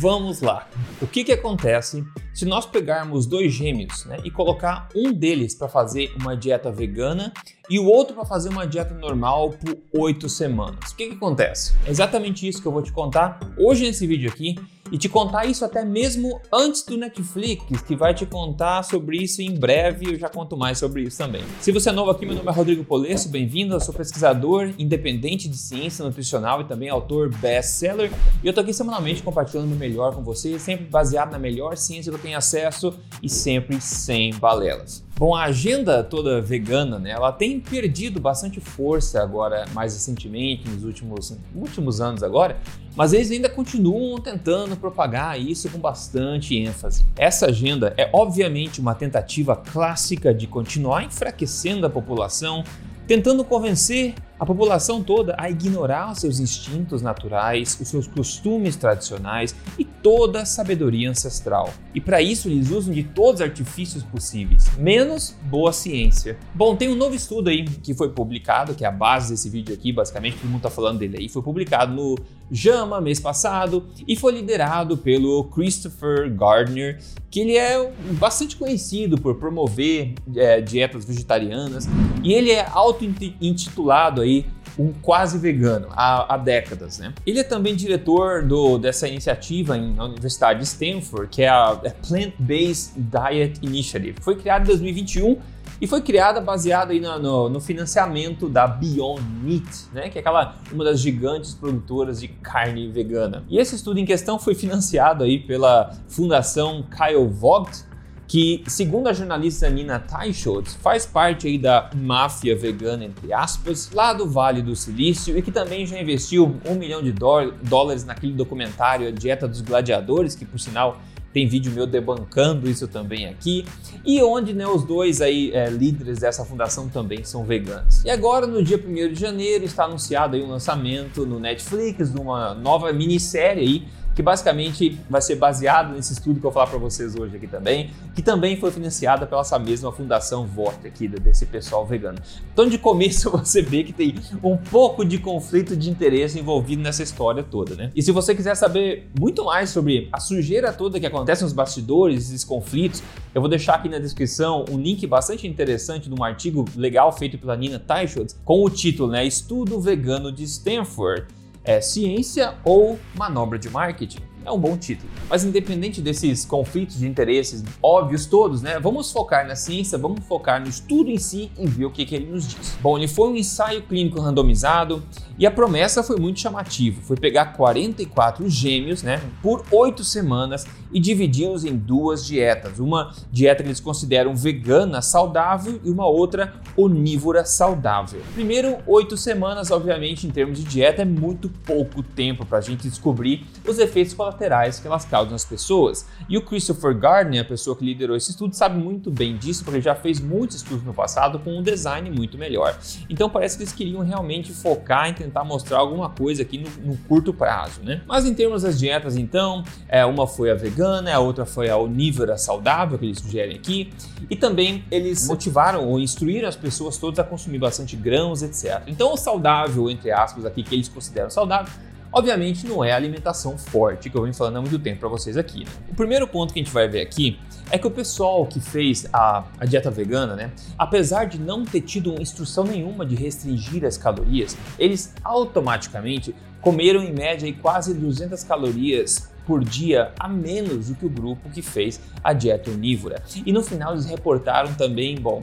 Vamos lá. O que, que acontece se nós pegarmos dois gêmeos né, e colocar um deles para fazer uma dieta vegana e o outro para fazer uma dieta normal por oito semanas? O que, que acontece? É exatamente isso que eu vou te contar hoje nesse vídeo aqui e te contar isso até mesmo antes do Netflix, que vai te contar sobre isso em breve. Eu já conto mais sobre isso também. Se você é novo aqui, meu nome é Rodrigo Polesso, bem-vindo. Eu sou pesquisador independente de ciência nutricional e também autor best-seller. E eu tô aqui semanalmente compartilhando o melhor com você, sempre baseado na melhor ciência que tenho acesso e sempre sem balelas. Bom, a agenda toda vegana, né, ela tem perdido bastante força agora, mais recentemente, nos últimos, últimos anos agora, mas eles ainda continuam tentando propagar isso com bastante ênfase. Essa agenda é obviamente uma tentativa clássica de continuar enfraquecendo a população, tentando convencer a população toda a ignorar os seus instintos naturais, os seus costumes tradicionais e toda a sabedoria ancestral. E para isso eles usam de todos os artifícios possíveis, menos boa ciência. Bom, tem um novo estudo aí que foi publicado, que é a base desse vídeo aqui, basicamente todo mundo está falando dele aí, foi publicado no JAMA mês passado e foi liderado pelo Christopher Gardner, que ele é bastante conhecido por promover é, dietas vegetarianas e ele é auto-intitulado aí um quase vegano há, há, décadas, né? Ele é também diretor do, dessa iniciativa em, na Universidade de Stanford, que é a, a Plant-Based Diet Initiative. Foi criada em 2021 e foi criada baseada aí no, no, no, financiamento da Beyond Meat, né, que é aquela uma das gigantes produtoras de carne vegana. E esse estudo em questão foi financiado aí pela Fundação Kyle Vogt, que, segundo a jornalista Nina Teichholz, faz parte aí da máfia vegana, entre aspas, lá do Vale do Silício e que também já investiu um milhão de dólares naquele documentário A Dieta dos Gladiadores, que por sinal tem vídeo meu debancando isso também aqui, e onde né, os dois aí é, líderes dessa fundação também são veganos. E agora, no dia 1 de janeiro, está anunciado aí um lançamento no Netflix de uma nova minissérie aí que basicamente vai ser baseado nesse estudo que eu vou falar para vocês hoje aqui também, que também foi financiada pela essa mesma fundação VOT aqui, desse pessoal vegano. Então, de começo, você vê que tem um pouco de conflito de interesse envolvido nessa história toda, né? E se você quiser saber muito mais sobre a sujeira toda que acontece nos bastidores, esses conflitos, eu vou deixar aqui na descrição um link bastante interessante de um artigo legal feito pela Nina Teichholz com o título, né, Estudo Vegano de Stanford é ciência ou manobra de marketing? É um bom título. Mas independente desses conflitos de interesses óbvios todos, né? Vamos focar na ciência, vamos focar no estudo em si e ver o que, que ele nos diz. Bom, ele foi um ensaio clínico randomizado e a promessa foi muito chamativa. Foi pegar 44 gêmeos, né, por oito semanas e dividi-los em duas dietas. Uma dieta que eles consideram vegana saudável e uma outra onívora saudável. Primeiro, oito semanas, obviamente, em termos de dieta, é muito pouco tempo para a gente descobrir os efeitos que elas causam nas pessoas. E o Christopher Gardner, a pessoa que liderou esse estudo, sabe muito bem disso, porque já fez muitos estudos no passado com um design muito melhor. Então parece que eles queriam realmente focar em tentar mostrar alguma coisa aqui no, no curto prazo, né? Mas em termos das dietas, então, é, uma foi a vegana, a outra foi a onívora saudável, que eles sugerem aqui, e também eles motivaram ou instruíram as pessoas todas a consumir bastante grãos, etc. Então, o saudável, entre aspas, aqui que eles consideram saudável, Obviamente não é a alimentação forte que eu venho falando há muito tempo para vocês aqui. Né? O primeiro ponto que a gente vai ver aqui é que o pessoal que fez a, a, dieta vegana, né, apesar de não ter tido instrução nenhuma de restringir as calorias, eles automaticamente comeram em média quase 200 calorias por dia a menos do que o grupo que fez a dieta onívora. E no final eles reportaram também, bom,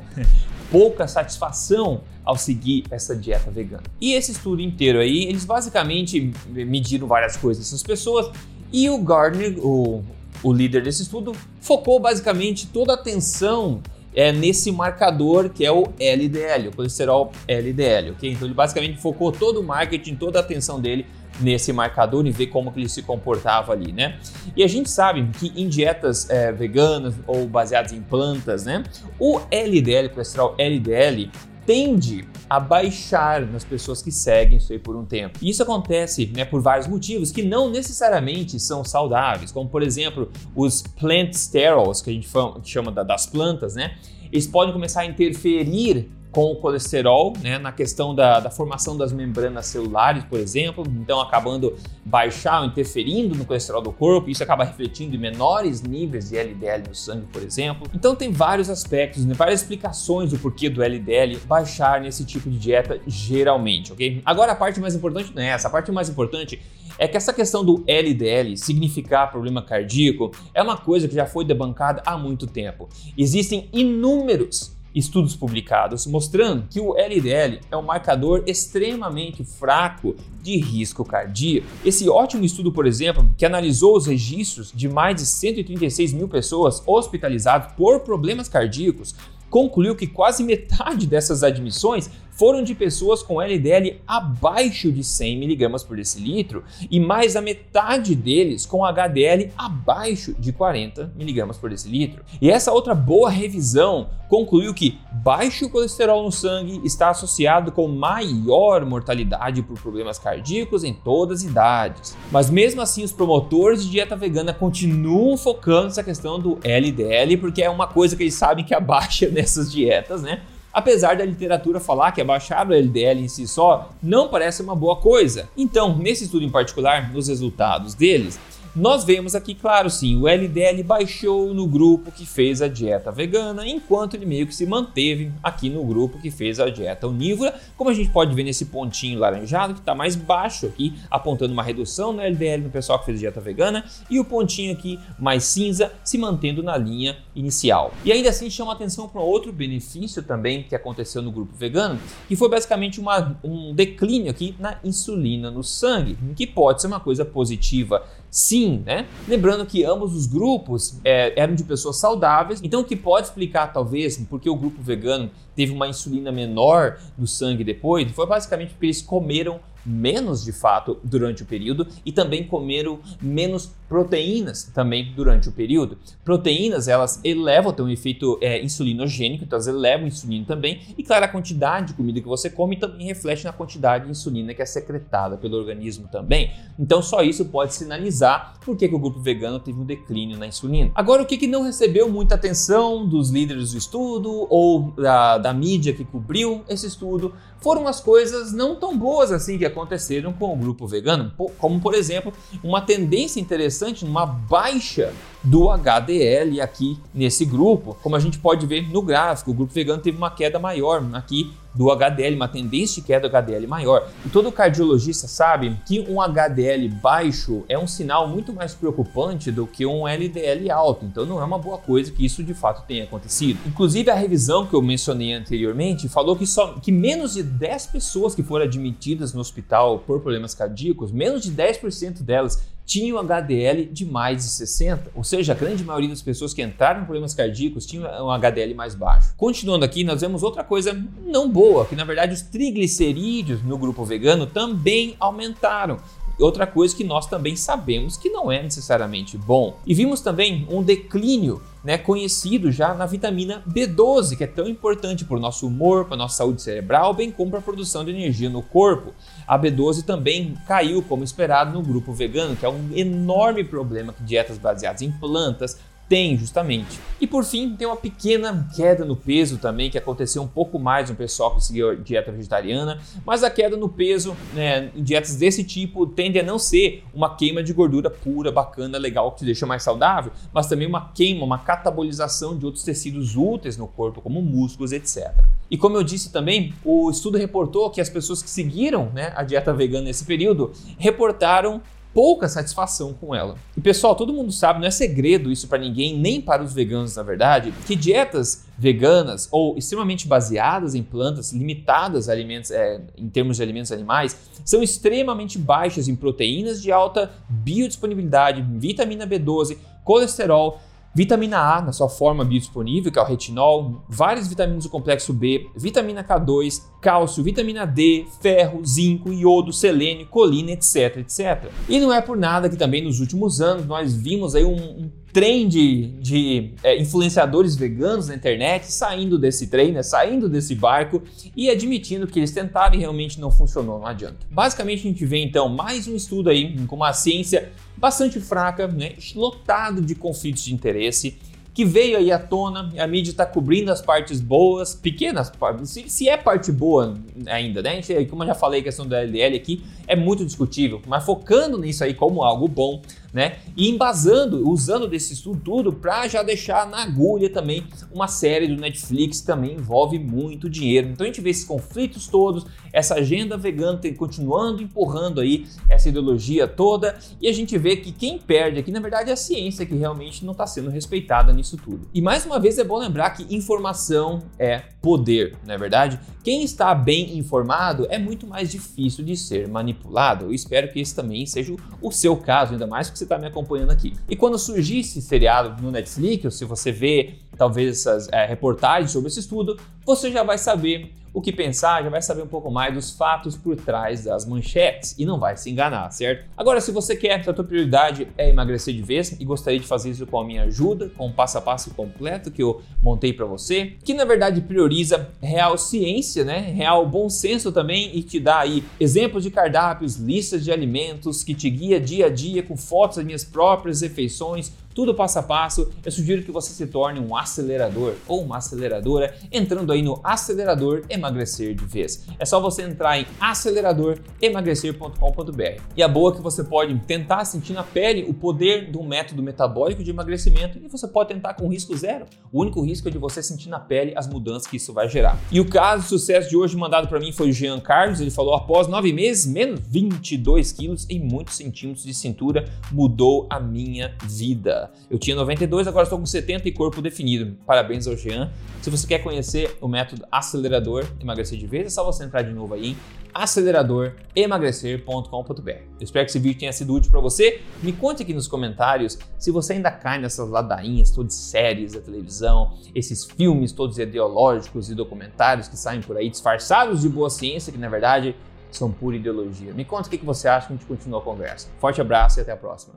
pouca satisfação ao seguir essa dieta vegana. E esse estudo inteiro aí, eles basicamente mediram várias coisas dessas pessoas e o Gardner, o, o líder desse estudo, focou basicamente toda a atenção é, nesse marcador que é o LDL, o colesterol LDL, ok? Então ele basicamente focou todo o marketing, toda a atenção dele nesse marcador e ver como que ele se comportava ali, né? E a gente sabe que em dietas é, veganas ou baseadas em plantas, né, o LDL, colesterol LDL, tende a baixar nas pessoas que seguem isso aí por um tempo. E isso acontece né, por vários motivos que não necessariamente são saudáveis, como por exemplo os plant sterols, que a gente chama das plantas, né? Eles podem começar a interferir com o colesterol, né, na questão da, da, formação das membranas celulares, por exemplo, então acabando baixar interferindo no colesterol do corpo, isso acaba refletindo em menores níveis de LDL no sangue, por exemplo. Então tem vários aspectos, né, várias explicações do porquê do LDL baixar nesse tipo de dieta geralmente, ok? Agora a parte mais importante não é essa, a parte mais importante é que essa questão do LDL significar problema cardíaco é uma coisa que já foi debancada há muito tempo. Existem inúmeros estudos publicados mostrando que o LDL é um marcador extremamente fraco de risco cardíaco. Esse ótimo estudo, por exemplo, que analisou os registros de mais de 136 mil pessoas hospitalizadas por problemas cardíacos, concluiu que quase metade dessas admissões foram de pessoas com LDL abaixo de 100 mg por decilitro e mais a metade deles com HDL abaixo de 40 mg por decilitro. E essa outra boa revisão concluiu que baixo colesterol no sangue está associado com maior mortalidade por problemas cardíacos em todas as idades. Mas mesmo assim, os promotores de dieta vegana continuam focando nessa questão do LDL porque é uma coisa que eles sabem que abaixa nessas dietas, né? Apesar da literatura falar que abaixar o LDL em si só não parece uma boa coisa. Então, nesse estudo em particular, nos resultados deles, nós vemos aqui, claro, sim, o LDL baixou no grupo que fez a dieta vegana, enquanto ele meio que se manteve aqui no grupo que fez a dieta onívora, como a gente pode ver nesse pontinho laranjado que está mais baixo aqui, apontando uma redução no LDL no pessoal que fez a dieta vegana, e o pontinho aqui mais cinza se mantendo na linha inicial. E ainda assim chama atenção para outro benefício também que aconteceu no grupo vegano, que foi basicamente uma, um declínio aqui na insulina no sangue, que pode ser uma coisa positiva sim, né? Lembrando que ambos os grupos é, eram de pessoas saudáveis, então o que pode explicar talvez porque o grupo vegano teve uma insulina menor no sangue depois foi basicamente porque eles comeram menos de fato durante o período e também comeram menos proteínas também durante o período. Proteínas elas elevam, têm um efeito é, insulinogênico, então elas elevam a insulina também e claro, a quantidade de comida que você come também reflete na quantidade de insulina que é secretada pelo organismo também. Então só isso pode sinalizar por que, que o grupo vegano teve um declínio na insulina. Agora o que, que não recebeu muita atenção dos líderes do estudo ou da, da mídia que cobriu esse estudo foram as coisas não tão boas assim que aconteceram com o grupo vegano, como por exemplo, uma tendência interessante numa baixa do HDL aqui nesse grupo. Como a gente pode ver no gráfico, o grupo vegano teve uma queda maior aqui do HDL, uma tendência de queda do HDL maior. E todo cardiologista sabe que um HDL baixo é um sinal muito mais preocupante do que um LDL alto, então não é uma boa coisa que isso de fato tenha acontecido. Inclusive a revisão que eu mencionei anteriormente falou que só que menos de 10 pessoas que foram admitidas no hospital por problemas cardíacos, menos de 10% delas tinham HDL de mais de 60, ou seja, a grande maioria das pessoas que entraram em problemas cardíacos tinham um HDL mais baixo. Continuando aqui, nós vemos outra coisa não boa, que na verdade os triglicerídeos no grupo vegano também aumentaram. Outra coisa que nós também sabemos que não é necessariamente bom. E vimos também um declínio né, conhecido já na vitamina B12, que é tão importante para o nosso humor, para a nossa saúde cerebral, bem como para a produção de energia no corpo. A B12 também caiu, como esperado, no grupo vegano, que é um enorme problema que dietas baseadas em plantas tem, justamente. E por fim, tem uma pequena queda no peso também, que aconteceu um pouco mais no pessoal que seguiu dieta vegetariana, mas a queda no peso né, em dietas desse tipo tende a não ser uma queima de gordura pura, bacana, legal, que te deixa mais saudável, mas também uma queima, uma catabolização de outros tecidos úteis no corpo, como músculos, etc. E como eu disse também, o estudo reportou que as pessoas que seguiram né, a dieta vegana nesse período reportaram pouca satisfação com ela. E pessoal, todo mundo sabe, não é segredo isso para ninguém, nem para os veganos na verdade, que dietas veganas ou extremamente baseadas em plantas, limitadas a alimentos, é, em termos de alimentos animais, são extremamente baixas em proteínas de alta biodisponibilidade, vitamina B12, colesterol, Vitamina A na sua forma biodisponível, que é o retinol, várias vitaminas do complexo B, vitamina K2, cálcio, vitamina D, ferro, zinco, iodo, selênio, colina, etc, etc. E não é por nada que também nos últimos anos nós vimos aí um, um trem de, de é, influenciadores veganos na internet saindo desse trem, né, saindo desse barco e admitindo que eles tentaram e realmente não funcionou, não adianta. Basicamente a gente vê então mais um estudo aí com uma ciência bastante fraca, né, lotado de conflitos de interesse, que veio aí à tona, a mídia está cobrindo as partes boas, pequenas partes, se, se, é parte boa ainda, né? Como eu já falei, a questão da LL aqui é muito discutível, mas focando nisso aí como algo bom, né? E embasando, usando desse estudo tudo para já deixar na agulha também uma série do Netflix também envolve muito dinheiro. Então a gente vê esses conflitos todos, essa agenda vegana continuando empurrando aí essa ideologia toda e a gente vê que quem perde aqui na verdade é a ciência que realmente não está sendo respeitada nisso tudo. E mais uma vez é bom lembrar que informação é poder, não é verdade? Quem está bem informado é muito mais difícil de ser manipulado. Eu espero que esse também seja o seu caso, ainda mais que você está me acompanhando aqui. E quando surgir esse seriado no Netflix, ou se você vê talvez essas é, reportagens sobre esse estudo, você já vai saber o que pensar, já vai saber um pouco mais dos fatos por trás das manchetes e não vai se enganar, certo? Agora, se você quer, se a tua prioridade é emagrecer de vez e gostaria de fazer isso com a minha ajuda, com o passo a passo completo que eu montei para você, que na verdade prioriza real ciência, né? Real bom senso também e te dá aí exemplos de cardápios, listas de alimentos que te guia dia a dia com fotos das minhas próprias refeições, tudo passo a passo, eu sugiro que você se torne um acelerador ou uma aceleradora entrando aí no acelerador emagrecer de vez. É só você entrar em aceleradoremagrecer.com.br. E a boa é que você pode tentar sentir na pele o poder do método metabólico de emagrecimento e você pode tentar com risco zero. O único risco é de você sentir na pele as mudanças que isso vai gerar. E o caso de sucesso de hoje mandado para mim foi o Jean Carlos. Ele falou: após nove meses, menos 22 quilos e muitos centímetros de cintura, mudou a minha vida. Eu tinha 92, agora estou com 70 e corpo definido. Parabéns ao Jean. Se você quer conhecer o método acelerador emagrecer de vez, é só você entrar de novo aí em aceleradoremagrecer.com.br. Espero que esse vídeo tenha sido útil para você. Me conte aqui nos comentários se você ainda cai nessas ladainhas todas séries da televisão, esses filmes todos ideológicos e documentários que saem por aí disfarçados de boa ciência, que na verdade são pura ideologia. Me conta o que você acha que a gente continua a conversa. Forte abraço e até a próxima.